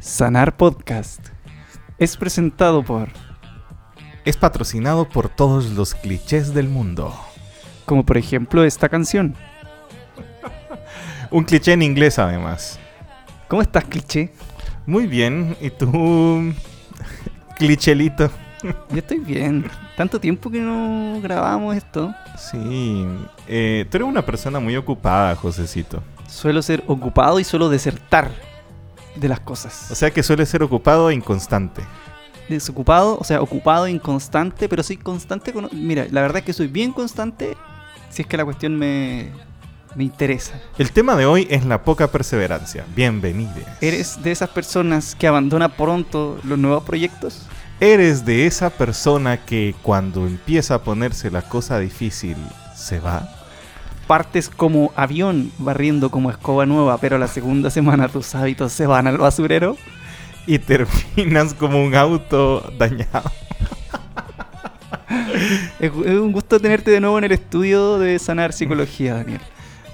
Sanar Podcast es presentado por, Es patrocinado por todos los clichés del mundo. como por ejemplo esta canción. Un cliché en inglés además. ¿Cómo estás, cliché? Muy bien, ¿y tú? Clichelito. Yo estoy bien. Tanto tiempo que no grabamos esto. Sí, eh, tú eres una persona muy ocupada, Josecito. Suelo ser ocupado y suelo desertar de las cosas. O sea que suele ser ocupado e inconstante. Desocupado, o sea, ocupado, inconstante, pero soy constante con... Mira, la verdad es que soy bien constante si es que la cuestión me, me interesa. El tema de hoy es la poca perseverancia. Bienvenidos. ¿Eres de esas personas que abandona pronto los nuevos proyectos? ¿Eres de esa persona que cuando empieza a ponerse la cosa difícil se va? Partes como avión barriendo como escoba nueva, pero la segunda semana tus hábitos se van al basurero. Y terminas como un auto dañado. Es, un gusto tenerte de nuevo en el estudio de Sanar Psicología, Daniel.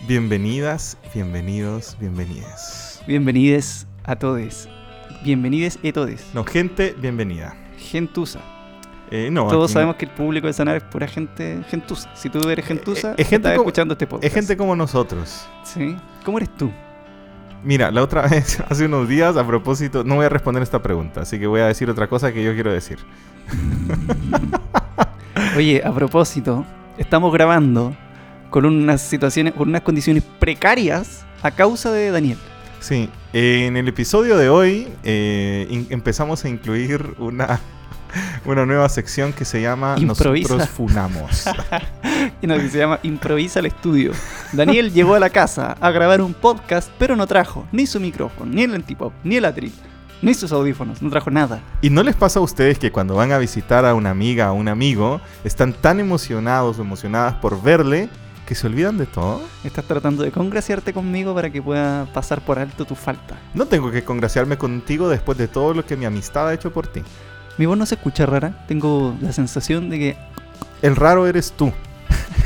Bienvenidas, bienvenidos, bienvenidas. Bienvenides a todos. Bienvenides a todos. No, gente, bienvenida. Gentusa. Eh, no, Todos sabemos que el público de Sanar es pura gente gentusa. Si tú eres gentusa, Eh, es gente estás como- escuchando este podcast. Es gente como nosotros. ¿Sí? ¿Cómo eres tú? Mira, la otra vez, hace unos días, a propósito, no voy a responder esta pregunta, así que voy a decir otra cosa que yo quiero decir. Oye, a propósito, estamos grabando con unas situaciones, con unas condiciones precarias a causa de Daniel. Sí, eh, en el episodio de hoy eh, empezamos a incluir una, una nueva sección que se llama Improvisa. Nosotros Funamos. Y no, que se llama Improvisa el estudio. Daniel llegó a la casa a grabar un podcast, pero no trajo ni su micrófono, ni el antipop, ni el atril, ni sus audífonos, no trajo nada. ¿Y no les pasa a ustedes que cuando van a visitar a una amiga o un amigo, están tan emocionados o emocionadas por verle que se olvidan de todo? Estás tratando de congraciarte conmigo para que pueda pasar por alto tu falta. No tengo que congraciarme contigo después de todo lo que mi amistad ha hecho por ti. Mi voz no se escucha rara, tengo la sensación de que El raro eres tú.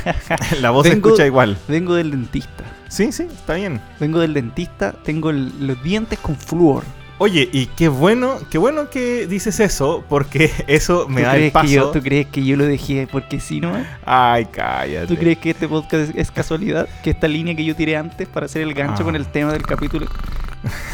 La voz se escucha igual. vengo del dentista. Sí, sí, está bien. Vengo del dentista, tengo el- los dientes con flúor. Oye, y qué bueno, qué bueno que dices eso, porque eso me ¿Tú da el paso. que yo, ¿Tú crees que yo lo dejé porque sí, no? Ay, cállate. ¿Tú crees que este podcast es, es casualidad? ¿Que esta línea que yo tiré antes para hacer el gancho Ah. con el tema del capítulo?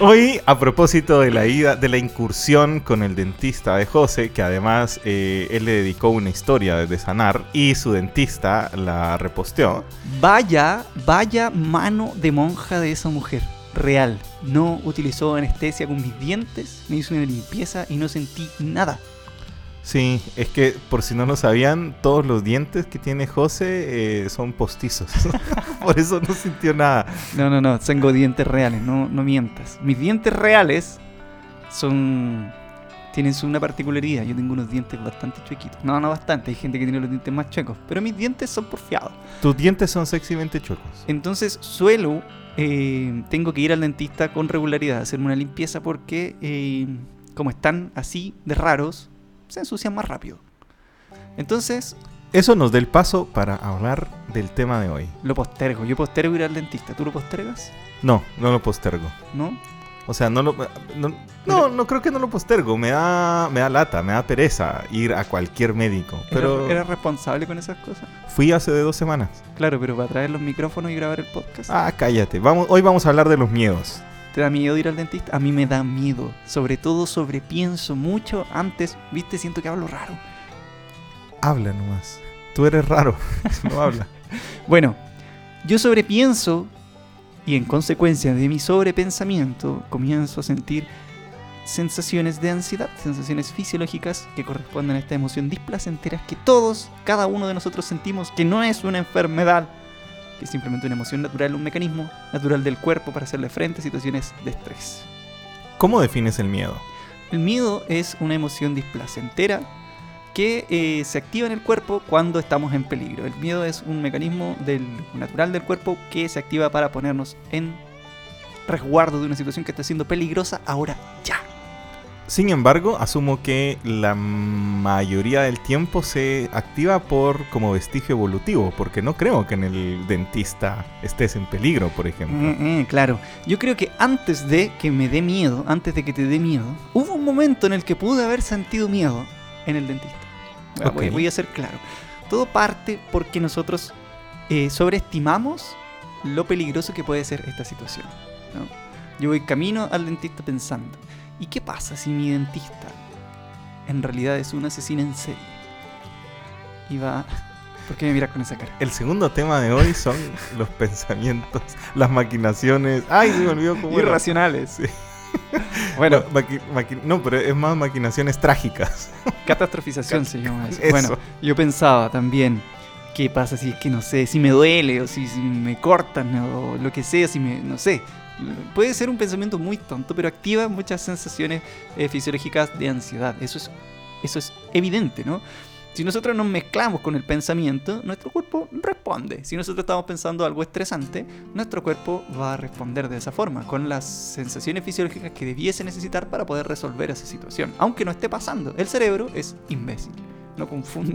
Hoy, a propósito de la ida, de la incursión con el dentista de José, que además eh, él le dedicó una historia de sanar y su dentista la reposteó. Vaya, vaya mano de monja de esa mujer. Real. No utilizó anestesia con mis dientes, me hizo una limpieza y no sentí nada. Sí, es que por si no lo sabían, todos los dientes que tiene José eh, son postizos. por eso no sintió nada. No, no, no, tengo dientes reales, no, no mientas. Mis dientes reales son... Tienen una particularidad, yo tengo unos dientes bastante chuequitos. No, no bastante, hay gente que tiene los dientes más chuecos, pero mis dientes son porfiados. Tus dientes son sexymente chuecos. Entonces suelo, eh, tengo que ir al dentista con regularidad, a hacerme una limpieza porque eh, como están así de raros, se ensucian más rápido. Entonces Eso nos da el paso para hablar del tema de hoy. lo postergo, yo postergo ir al dentista, ¿tú lo postergas? No, no lo postergo. ¿No? O sea, no lo. No, no, no creo que no lo postergo. Me da, me da lata, me da pereza ir a cualquier médico. Pero ¿Eres, eres responsable con esas cosas? fui hace de dos semanas. Claro, pero para traer los micrófonos y grabar el podcast. Ah, cállate. Vamos, hoy vamos a hablar de los miedos. ¿Te da miedo ir al dentista? A mí me da miedo. Sobre todo sobrepienso mucho antes, viste, siento que hablo raro. Habla nomás. Tú eres raro. No habla. Bueno, yo sobrepienso y en consecuencia de mi sobrepensamiento comienzo a sentir sensaciones de ansiedad, sensaciones fisiológicas que corresponden a esta emoción displacentera que todos, cada uno de nosotros sentimos que no es una enfermedad, que es simplemente una emoción natural, un mecanismo natural del cuerpo para hacerle frente a situaciones de estrés. ¿Cómo defines el miedo? El miedo es una emoción displacentera que eh, se activa en el cuerpo cuando estamos en peligro. El miedo es un mecanismo del, natural del cuerpo que se activa para ponernos en resguardo de una situación que está siendo peligrosa ahora ya. Sin embargo, asumo que la mayoría del tiempo se activa por como vestigio evolutivo, porque no creo que en el dentista estés en peligro, por ejemplo. Eh, eh, claro, yo creo que antes de que me dé miedo, antes de que te dé miedo, hubo un momento en el que pude haber sentido miedo en el dentista. Voy- Voy, Ok. voy a ser claro. Todo parte porque nosotros eh, sobreestimamos lo peligroso que puede ser esta situación. ¿no? Yo voy camino al dentista pensando, ¿y qué pasa si mi dentista en realidad es un asesino en serie? Y va... ¿Por qué me miras con esa cara? El segundo tema de hoy son los pensamientos, las maquinaciones. Ay, se me olvidó cómo era. Irracionales. Sí. Bueno, Ma- no, pero es más maquinaciones trágicas. Catastrofización se llama eso. Eso. Bueno, yo pensaba también, ¿qué pasa si es que no sé, si me duele o si, si me cortan o lo que sea, si me, no sé. Puede ser un pensamiento muy tonto, pero activa muchas sensaciones eh, fisiológicas de ansiedad. Eso es, eso es evidente, ¿no? Si nosotros nos mezclamos con el pensamiento, nuestro cuerpo responde. Si nosotros estamos pensando algo estresante, nuestro cuerpo va a responder de esa forma, con las sensaciones fisiológicas que debiese necesitar para poder resolver esa situación. Aunque no esté pasando, el cerebro es imbécil. No confunde,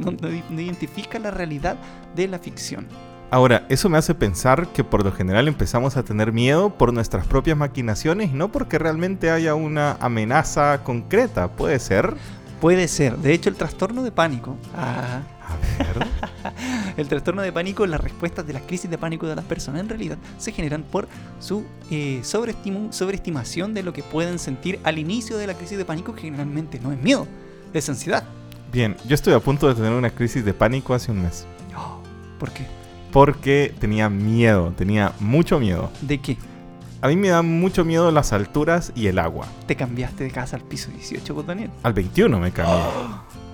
no, identifica la realidad de la ficción. Ahora, eso me hace pensar que por lo general empezamos a tener miedo por nuestras propias maquinaciones no porque realmente haya una amenaza concreta. ¿Puede ser? Puede ser, de hecho, el trastorno de pánico. Ah, A ver. El trastorno de pánico, las respuestas de las crisis de pánico de las personas en realidad se generan por su eh, sobreestimación de lo que pueden sentir al inicio de la crisis de pánico, que generalmente no es miedo, es ansiedad. Bien, yo estoy a punto de tener una crisis de pánico hace un mes. Oh, ¿Por qué? Porque tenía miedo, tenía mucho miedo. ¿De qué? A mí me dan mucho miedo las alturas y el agua. ¿Te cambiaste de casa al piso 18, vos, Daniel? Al 21 me cambié.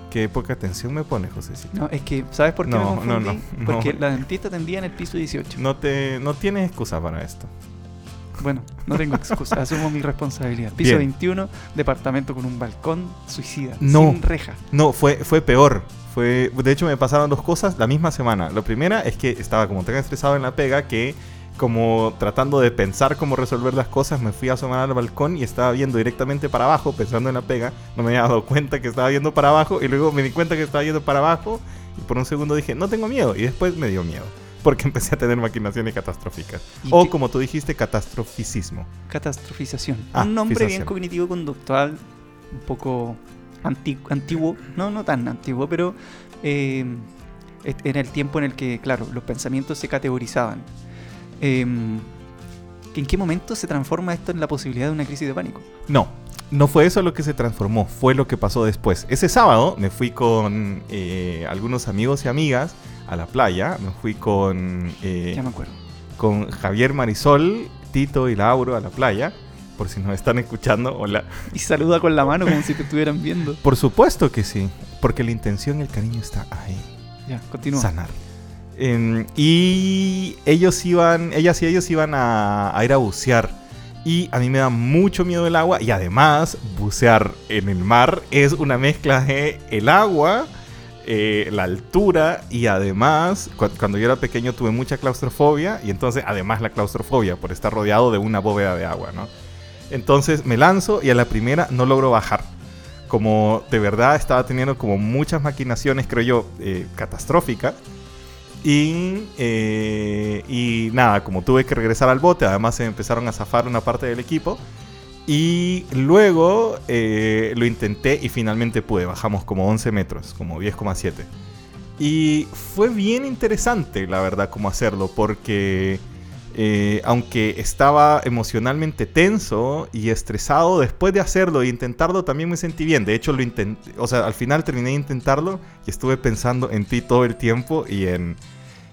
Qué poca atención me pone, Josecito. No, es que, ¿sabes por qué No, me no, confundí? no, no. Porque la dentista atendía en el piso 18. No te, no tienes excusa para esto. Bueno, no tengo excusa, asumo mi responsabilidad. Piso Bien. 21, departamento con un balcón, suicida, No. sin reja. No, fue, fue peor. Fue, de hecho, me pasaron dos cosas la misma semana. La primera es que estaba como tan estresado en la pega que, como tratando de pensar cómo resolver las cosas, me fui a asomar al balcón y estaba viendo directamente para abajo, pensando en la pega. No me había dado cuenta que estaba viendo para abajo y luego me di cuenta que estaba yendo para abajo y por un segundo dije, no tengo miedo. Y después me dio miedo. Porque empecé a tener maquinaciones catastróficas. ¿Y O qué- como tú dijiste, catastroficismo. Catastrofización. Ah, un nombre bien cognitivo-conductual, un poco anti- antiguo, no, no tan antiguo, pero eh, era el tiempo en el que, claro, los pensamientos se categorizaban. Eh, ¿En qué momento se transforma esto en la posibilidad de una crisis de pánico? No, no fue eso lo que se transformó, fue lo que pasó después. Ese sábado me fui con eh, algunos amigos y amigas a la playa, me fui con, eh, Ya me acuerdo. con Javier Marisol, Tito y Lauro a la playa, por si nos están escuchando, hola. Y saluda con la mano como si te estuvieran viendo. Por supuesto que sí, porque la intención y el cariño está ahí, Ya, continúa. sanar. Em, y ellos iban, ellas y ellos iban a, ir a bucear. Y a mí me da mucho miedo el agua. Y además, bucear en el mar es una mezcla de el agua, eh, la altura. Y además, cu- cuando yo era pequeño tuve mucha claustrofobia. Y entonces, además, la claustrofobia por estar rodeado de una bóveda de agua. Entonces me lanzo y a la primera no logro bajar. Como de verdad estaba teniendo como muchas maquinaciones, creo yo, eh, catastróficas. Y, eh, y nada, como tuve que regresar al bote, además se empezaron a zafar una parte del equipo. Y luego eh, lo intenté y finalmente pude. Bajamos como 11 metros, como 10,7. Y fue bien interesante, la verdad, cómo hacerlo, porque eh, aunque estaba emocionalmente tenso y estresado, después de hacerlo e intentarlo también me sentí bien. De hecho, lo intenté, o sea, al final terminé de intentarlo y estuve pensando en ti todo el tiempo y en...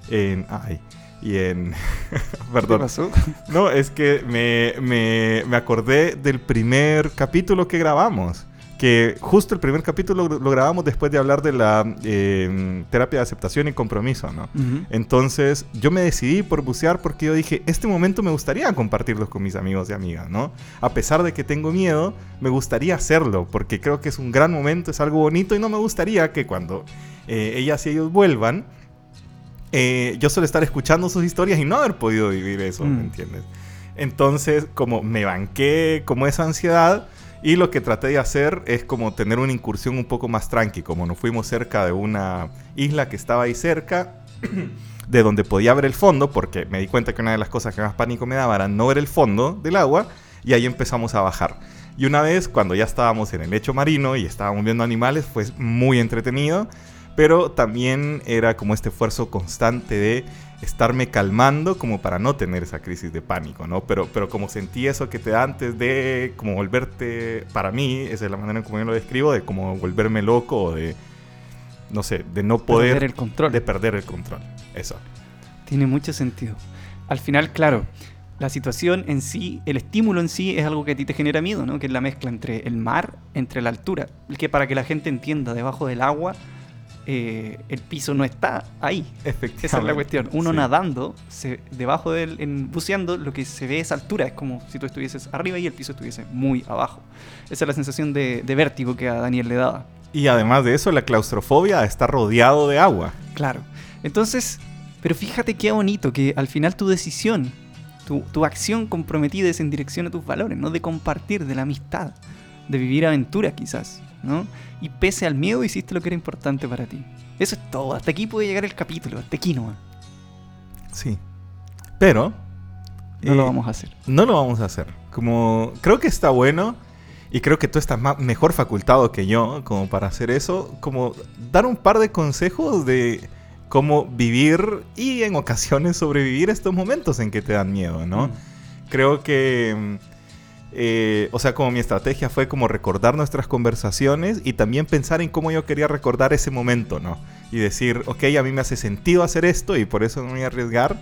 en ay, y en... ¿Qué perdón. pasó? No, es que me, me, me acordé del primer capítulo que grabamos. Que justo el primer capítulo lo, lo grabamos después de hablar de la eh, terapia de aceptación y compromiso, ¿no? Entonces yo me decidí por bucear porque yo dije, este momento me gustaría compartirlos con mis amigos y amigas, ¿no? A pesar de que tengo miedo, me gustaría hacerlo porque creo que es un gran momento, es algo bonito y no me gustaría que cuando eh, ellas y ellos vuelvan, eh, yo solo estar escuchando sus historias y no haber podido vivir eso, Mm. ¿me entiendes? Entonces, como me banqué como esa ansiedad, Y lo que traté de hacer es como tener una incursión un poco más tranqui, como nos fuimos cerca de una isla que estaba ahí cerca, de donde podía ver el fondo, porque me di cuenta que una de las cosas que más pánico me daba era no ver el fondo del agua, y ahí empezamos a bajar. Y una vez, cuando ya estábamos en el lecho marino y estábamos viendo animales, fue muy entretenido, pero también era como este esfuerzo constante de estarme calmando como para no tener esa crisis de pánico, ¿no? Pero, pero como sentí eso que te da antes de como volverte, para mí, esa es la manera en como yo lo describo, de como volverme loco o de, no sé, de no poder... Perder el control. De perder el control, eso. Tiene mucho sentido. Al final, claro, la situación en sí, el estímulo en sí es algo que a ti te genera miedo, ¿no? Que es la mezcla entre el mar, entre la altura. Que para que la gente entienda, debajo del agua eh, el piso no está ahí. Efectivamente. Esa es la cuestión. Uno Sí. nadando, se, debajo del, en, buceando, lo que se ve es altura. Es como si tú estuvieses arriba y el piso estuviese muy abajo. Esa es la sensación de, de vértigo que a Daniel le daba. Y además de eso, la claustrofobia está rodeado de agua. Claro. Entonces, pero fíjate qué bonito que al final tu decisión, tu, tu acción comprometida es en dirección a tus valores, ¿no? De compartir, de la amistad, de vivir aventuras quizás, ¿no? Y pese al miedo hiciste lo que era importante para ti. Eso es todo. Hasta aquí puede llegar el capítulo. Hasta aquí nomás. Sí. Pero... No lo eh, vamos a hacer. No lo vamos a hacer. Como creo que está bueno y creo que tú estás ma- mejor facultado que yo como para hacer eso, como dar un par de consejos de cómo vivir y en ocasiones sobrevivir estos momentos en que te dan miedo, ¿no? Mm. Creo que, eh, o sea, como mi estrategia fue como recordar nuestras conversaciones y también pensar en cómo yo quería recordar ese momento, ¿no? Y decir, ok, a mí me hace sentido hacer esto y por eso no me voy a arriesgar.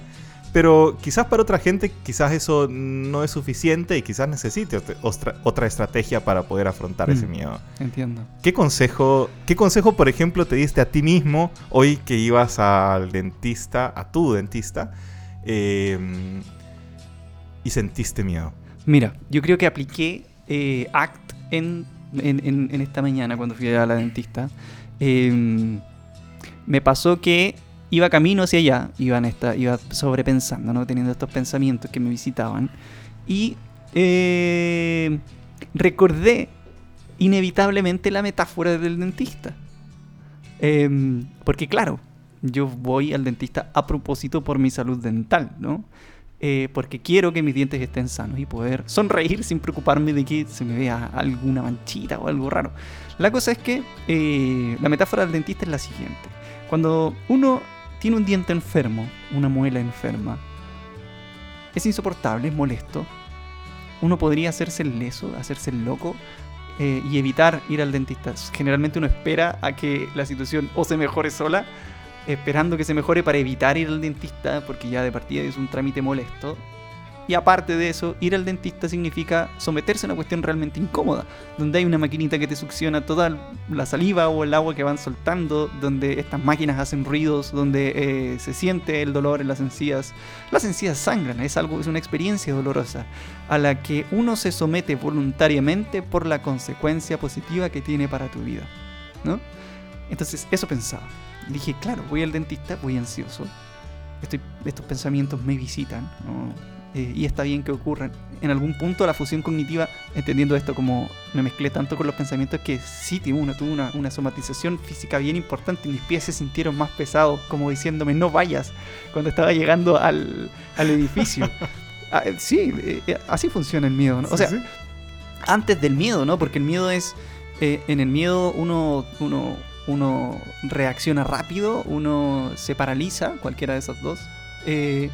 Pero quizás para otra gente, quizás eso no es suficiente y quizás necesite otra estrategia para poder afrontar ese Mm. miedo. Entiendo. ¿Qué consejo, ¿Qué consejo, por ejemplo, te diste a ti mismo hoy que ibas al dentista, a tu dentista, eh, y sentiste miedo? Mira, yo creo que apliqué eh, ACT en, en, en- en esta mañana cuando fui a la dentista. Eh, me pasó que iba camino hacia allá, iba, en esta, iba sobrepensando, ¿no? teniendo estos pensamientos que me visitaban. Y eh, recordé inevitablemente la metáfora del dentista. Em, porque claro, yo voy al dentista a propósito por mi salud dental, ¿no? Eh, porque quiero que mis dientes estén sanos y poder sonreír sin preocuparme de que se me vea alguna manchita o algo raro. La cosa es que eh, la metáfora del dentista es la siguiente. Cuando uno tiene un diente enfermo, una muela enferma, es insoportable, es molesto. Uno podría hacerse el leso, hacerse el loco eh, y evitar ir al dentista. Generalmente uno espera a que la situación o se mejore sola, esperando que se mejore para evitar ir al dentista, porque ya de partida es un trámite molesto. Y aparte de eso, ir al dentista significa someterse a una cuestión realmente incómoda, donde hay una maquinita que te succiona toda la saliva o el agua que van soltando, donde estas máquinas hacen ruidos, donde eh, se siente el dolor en las encías. Las encías sangran, es algo, es una experiencia dolorosa a la que uno se somete voluntariamente por la consecuencia positiva que tiene para tu vida, ¿no? Entonces, eso pensaba. Dije, claro, voy al dentista, voy ansioso. Estoy, estos pensamientos me visitan, ¿no? Eh, y está bien que ocurran. En algún punto la fusión cognitiva, entendiendo esto como me mezclé tanto con los pensamientos que sí tuve una, tuve una, una somatización física bien importante. Mis pies se sintieron más pesados, como diciéndome no vayas cuando estaba llegando al, al edificio. Ah, eh, sí, eh, eh, así funciona el miedo, ¿no? O sea, Sí, sí. antes del miedo, ¿no? Porque el miedo es. eh, en el miedo uno, uno, uno reacciona rápido, uno se paraliza, cualquiera de esas dos. eh,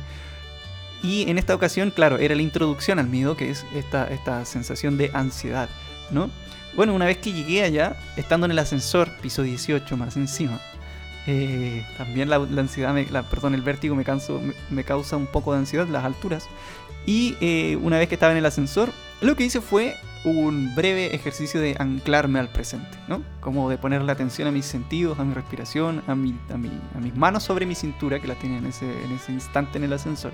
y en esta ocasión, claro, era la introducción al miedo, que es esta, esta sensación de ansiedad, ¿no? Bueno, una vez que llegué allá, estando en el ascensor, piso 18 más encima, eh, también la, ansiedad, me- perdón, el vértigo me causa un poco de ansiedad, las alturas. Y eh, una vez que estaba en el ascensor, lo que hice fue un breve ejercicio de anclarme al presente, ¿no? Como de poner la atención a mis sentidos, a mi respiración, a, mi, a, mi- a mis manos sobre mi cintura, que las tenía en ese, en ese instante en el ascensor.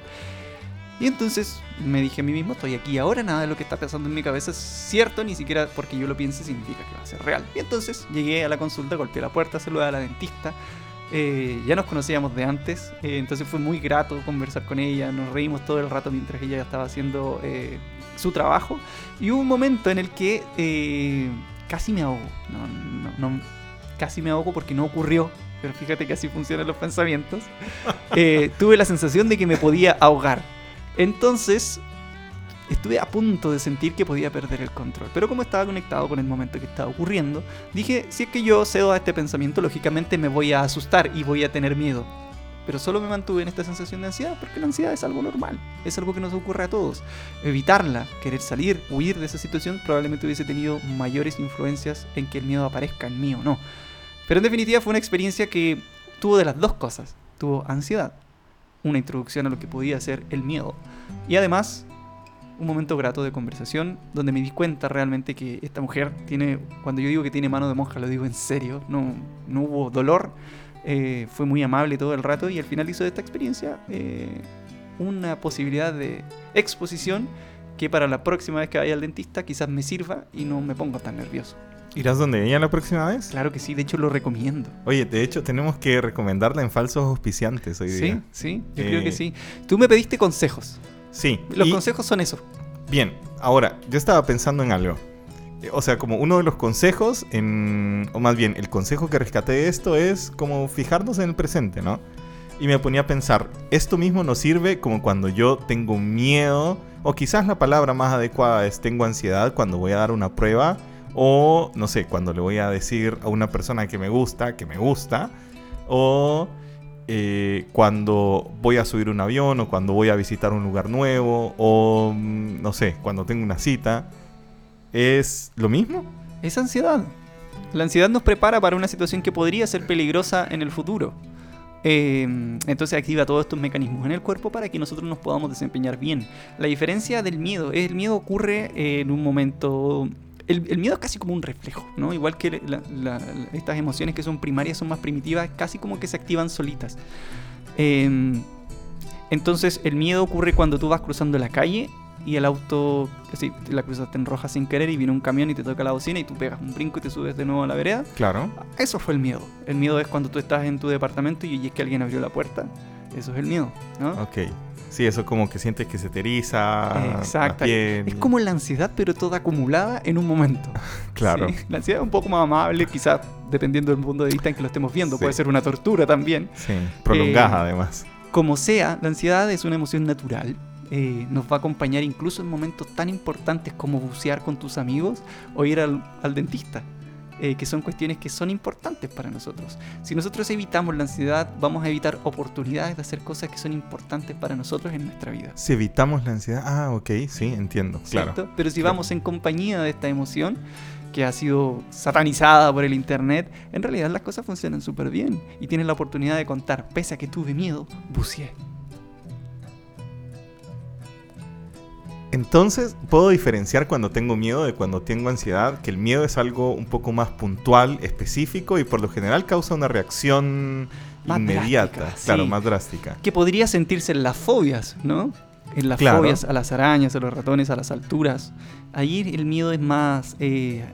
Y entonces me dije a mí mismo, estoy aquí ahora, nada de lo que está pasando en mi cabeza es cierto, ni siquiera porque yo lo piense significa que va a ser real. Y entonces llegué a la consulta, golpeé la puerta, saludé a la dentista. eh, ya nos conocíamos de antes, eh, entonces fue muy grato conversar con ella, nos reímos todo el rato mientras ella estaba haciendo eh, su trabajo. Y hubo un momento en el que eh, casi me ahogo. No, no, no, casi me ahogo porque no ocurrió. Pero fíjate que así funcionan los pensamientos. Eh, tuve la sensación de que me podía ahogar. Entonces, estuve a punto de sentir que podía perder el control. Pero como estaba conectado con el momento que estaba ocurriendo, dije, si es que yo cedo a este pensamiento, lógicamente me voy a asustar y voy a tener miedo. Pero solo me mantuve en esta sensación de ansiedad porque la ansiedad es algo normal, es algo que nos ocurre a todos. Evitarla, querer salir, huir de esa situación, probablemente hubiese tenido mayores influencias en que el miedo aparezca en mí o no. Pero en definitiva fue una experiencia que tuvo de las dos cosas. Tuvo ansiedad, una introducción a lo que podía ser el miedo. Y además un momento grato de conversación donde me di cuenta realmente que esta mujer tiene, cuando yo digo que tiene mano de monja, lo digo en serio, no, no hubo dolor, eh, fue muy amable todo el rato y al final hizo de esta experiencia eh, una posibilidad de exposición que para la próxima vez que vaya al dentista quizás me sirva y no me ponga tan nervioso. ¿Irás donde ella la próxima vez? Claro que sí, de hecho lo recomiendo. Oye, de hecho tenemos que recomendarla en falsos auspiciantes hoy día. Sí, sí, yo creo que sí. Tú me pediste consejos. Sí. Los consejos son esos. Bien, ahora, yo estaba pensando en algo. Eh, o sea, como uno de los consejos, o más bien, el consejo que rescaté de esto es como fijarnos en el presente, ¿no? Y me ponía a pensar, esto mismo nos sirve como cuando yo tengo miedo, o quizás la palabra más adecuada es tengo ansiedad cuando voy a dar una prueba, o no sé, cuando le voy a decir a una persona que me gusta, que me gusta, o eh, cuando voy a subir un avión o cuando voy a visitar un lugar nuevo o mm, no sé, cuando tengo una cita. ¿Es lo mismo? Es ansiedad. La ansiedad nos prepara para una situación que podría ser peligrosa en el futuro. Em, entonces activa todos estos mecanismos en el cuerpo para que nosotros nos podamos desempeñar bien. La diferencia del miedo es el miedo ocurre en un momento el, miedo es casi como un reflejo, ¿no? Igual que estas emociones que son primarias son más primitivas, casi como que se activan solitas. Em, entonces el miedo ocurre cuando tú vas cruzando la calle y el auto, así, la cruzaste en roja sin querer y viene un camión y te toca la bocina y tú pegas un brinco y te subes de nuevo a la vereda. Claro. Eso fue el miedo. El miedo es cuando tú estás en tu departamento y es que alguien abrió la puerta. Eso es el miedo, ¿no? Ok. Sí, eso como que sientes que se te eriza. Exacto. Es como la ansiedad, pero toda acumulada en un momento. claro. La ansiedad es un poco más amable, quizás dependiendo del punto de vista en que lo estemos viendo. Puede ser una tortura también. Sí, prolongada eh, además. Como sea, la ansiedad es una emoción natural. Eh, nos va a acompañar incluso en momentos tan importantes como bucear con tus amigos o ir al dentista. Eh, que son cuestiones que son importantes para nosotros. Si nosotros evitamos la ansiedad, vamos a evitar oportunidades de hacer cosas que son importantes para nosotros en nuestra vida. Si evitamos la ansiedad, ah, ok, sí, entiendo, claro. Pero si vamos en compañía de esta emoción, que ha sido satanizada por el internet, en realidad las cosas funcionan súper bien y tienes la oportunidad de contar, pese a que tuve miedo, buceé. Entonces, puedo diferenciar cuando tengo miedo de cuando tengo ansiedad, que el miedo es algo un poco más puntual, específico y por lo general causa una reacción inmediata, claro, más drástica. Que podría sentirse en las fobias, ¿no? En las fobias a las arañas, a los ratones, a las alturas. Ahí el miedo es más, eh,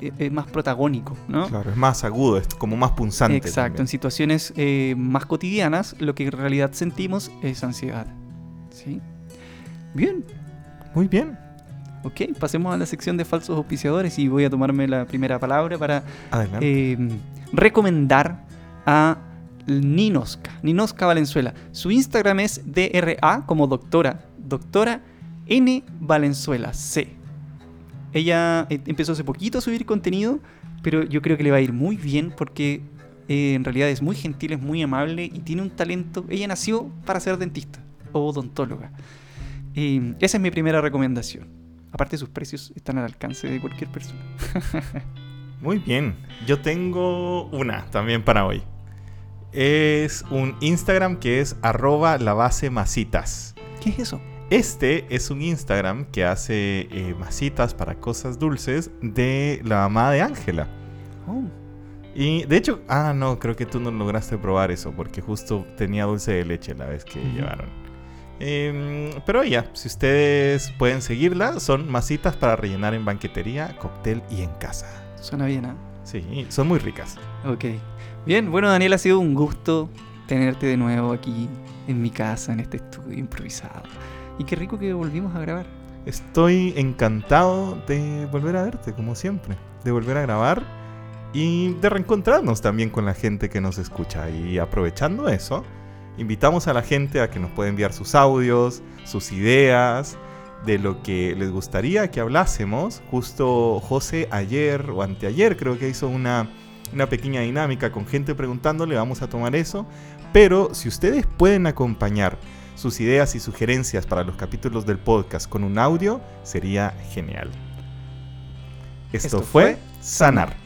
es más protagónico, ¿no? Claro, es más agudo, es como más punzante. Exacto, en situaciones eh, más cotidianas lo que en realidad sentimos es ansiedad. ¿Sí? Bien, muy bien. Ok, pasemos a la sección de falsos auspiciadores y voy a tomarme la primera palabra para em, recomendar a Ninoska, Ninoska Valenzuela. Su Instagram es DRA como doctora, doctora N Valenzuela C. Ella eh, empezó hace poquito a subir contenido, pero yo creo que le va a ir muy bien porque eh, en realidad es muy gentil, es muy amable y tiene un talento. Ella nació para ser dentista o odontóloga. Y esa es mi primera recomendación. Aparte sus precios están al alcance de cualquier persona. Muy bien. Yo tengo una también para hoy. Es un Instagram que es arroba la base masitas. ¿Qué es eso? Este es un Instagram que hace eh, masitas para cosas dulces de la mamá de Ángela. Oh. Y de hecho, ah, no, creo que tú no lograste probar eso porque justo tenía dulce de leche la vez que llevaron. Em, pero ya, si ustedes pueden seguirla, son masitas para rellenar en banquetería, cóctel y en casa. Suena bien, ¿ah? Sí, son muy ricas. Ok. Bien, bueno, Daniel, ha sido un gusto tenerte de nuevo aquí en mi casa, en este estudio improvisado. Y qué rico que volvimos a grabar. Estoy encantado de volver a verte, como siempre. De volver a grabar y de reencontrarnos también con la gente que nos escucha. Y aprovechando eso, invitamos a la gente a que nos pueda enviar sus audios, sus ideas, de lo que les gustaría que hablásemos. Justo José ayer o anteayer creo que hizo una, una pequeña dinámica con gente preguntándole, vamos a tomar eso. Pero si ustedes pueden acompañar sus ideas y sugerencias para los capítulos del podcast con un audio, sería genial. Esto, Esto fue fue Sanar.